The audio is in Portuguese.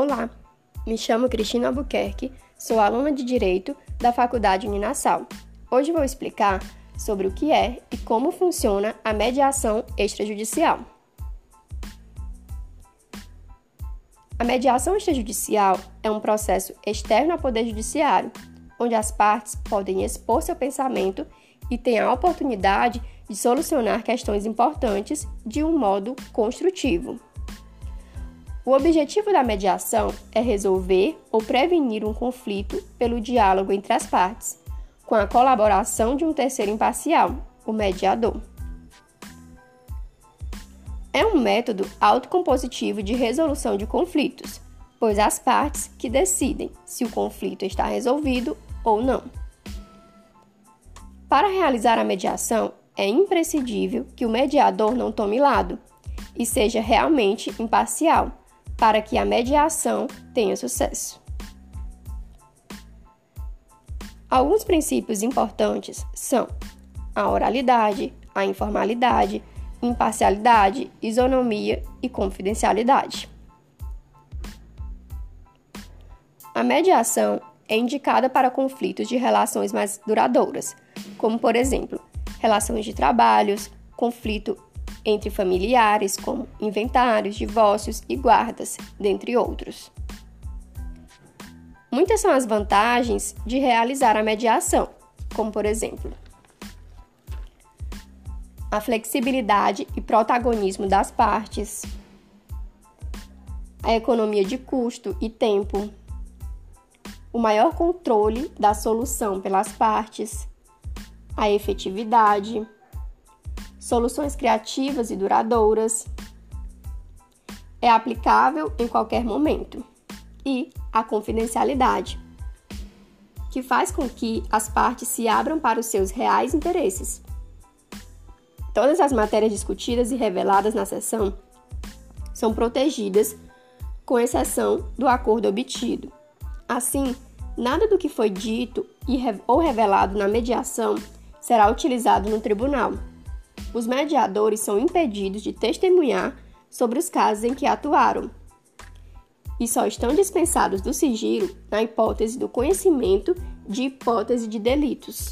Olá, me chamo Cristina Albuquerque, sou aluna de Direito da Faculdade Uninassal. Hoje vou explicar sobre o que é e como funciona a mediação extrajudicial. A mediação extrajudicial é um processo externo ao Poder Judiciário, onde as partes podem expor seu pensamento e têm a oportunidade de solucionar questões importantes de um modo construtivo. O objetivo da mediação é resolver ou prevenir um conflito pelo diálogo entre as partes, com a colaboração de um terceiro imparcial, o mediador. É um método autocompositivo de resolução de conflitos, pois as partes que decidem se o conflito está resolvido ou não. Para realizar a mediação, é imprescindível que o mediador não tome lado e seja realmente imparcial, para que a mediação tenha sucesso. Alguns princípios importantes são a oralidade, a informalidade, imparcialidade, isonomia e confidencialidade. A mediação é indicada para conflitos de relações mais duradouras, como, por exemplo, relações de trabalhos, conflito entre familiares, como inventários, divórcios e guardas, dentre outros. Muitas são as vantagens de realizar a mediação, como, por exemplo, a flexibilidade e protagonismo das partes, a economia de custo e tempo, o maior controle da solução pelas partes, a efetividade, soluções criativas e duradouras, é aplicável em qualquer momento, e a confidencialidade, que faz com que as partes se abram para os seus reais interesses. Todas as matérias discutidas e reveladas na sessão são protegidas, com exceção do acordo obtido. Assim, nada do que foi dito ou revelado na mediação será utilizado no tribunal. Os mediadores são impedidos de testemunhar sobre os casos em que atuaram e só estão dispensados do sigilo na hipótese do conhecimento de hipótese de delitos.